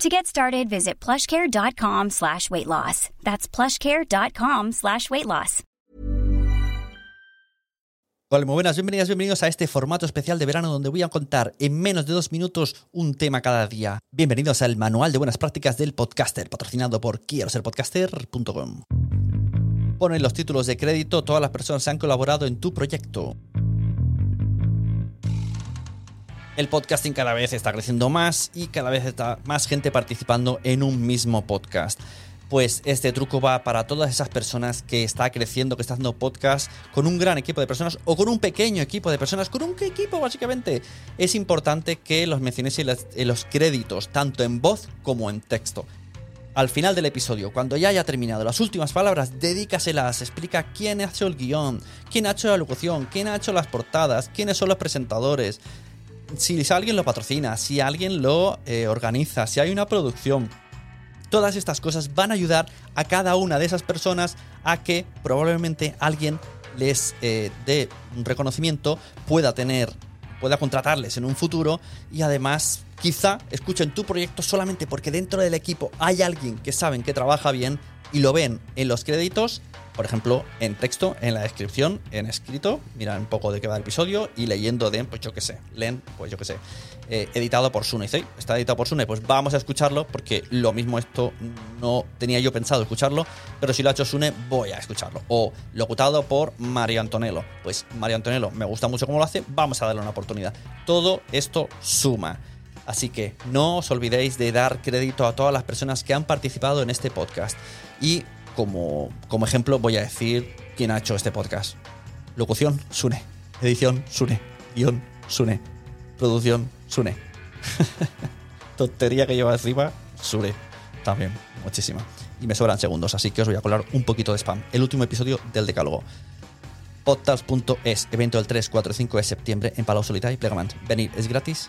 To get started, visit plushcare.com slash weight loss. That's plushcare.com slash weight loss. Hola, muy buenas, bienvenidas, bienvenidos a este formato especial de verano donde voy a contar en menos de dos minutos un tema cada día. Bienvenidos al Manual de Buenas Prácticas del Podcaster, patrocinado por quiero ser podcaster.com. Pon en los títulos de crédito todas las personas que han colaborado en tu proyecto. El podcasting cada vez está creciendo más y cada vez está más gente participando en un mismo podcast. Pues este truco va para todas esas personas que está creciendo, que está haciendo podcast con un gran equipo de personas o con un pequeño equipo de personas, con un equipo básicamente. Es importante que los mencionéis en los, créditos, tanto en voz como en texto. Al final del episodio, cuando ya haya terminado las últimas palabras, dedícaselas, explica quién ha hecho el guion, quién ha hecho la locución, quién ha hecho las portadas, quiénes son los presentadores, si alguien lo patrocina, si alguien lo eh, organiza, si hay una producción. Todas estas cosas van a ayudar a cada una de esas personas a que probablemente alguien les eh, dé un reconocimiento, pueda tener, pueda contratarles en un futuro y además quizá escuchen tu proyecto solamente porque dentro del equipo hay alguien que saben que trabaja bien y lo ven en los créditos por ejemplo, en texto, en la descripción, en escrito, mira un poco de qué va el episodio y leyendo de, pues yo qué sé, leen, pues yo qué sé, eh, editado por Sune. Está editado por Sune, pues vamos a escucharlo porque lo mismo esto no tenía yo pensado escucharlo, pero si lo ha hecho Sune, voy a escucharlo. O locutado por Mario Antonello. Pues Mario Antonello me gusta mucho cómo lo hace, vamos a darle una oportunidad. Todo esto suma. Así que no os olvidéis de dar crédito a todas las personas que han participado en este podcast. Y como, como ejemplo voy a decir quién ha hecho este podcast. Locución, Sune. Edición, Sune. Guión, Sune. Producción, Sune. Tontería que lleva encima, Sune. También, muchísima. Y me sobran segundos, así que os voy a colar un poquito de spam. El último episodio del Decálogo. Podcast.es, evento del 3, 4 y 5 de septiembre en Palau Solita y Plegamant. Venir es gratis